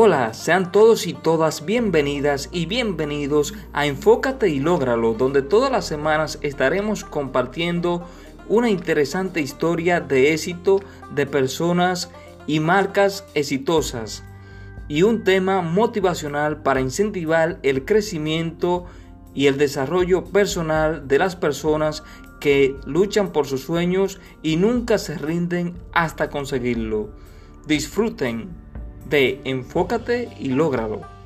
Hola, sean todos y todas bienvenidas y bienvenidos a Enfócate y Lógralo, donde todas las semanas estaremos compartiendo una interesante historia de éxito de personas y marcas exitosas y un tema motivacional para incentivar el crecimiento y el desarrollo personal de las personas que luchan por sus sueños y nunca se rinden hasta conseguirlo. Disfruten de Enfócate y lógralo.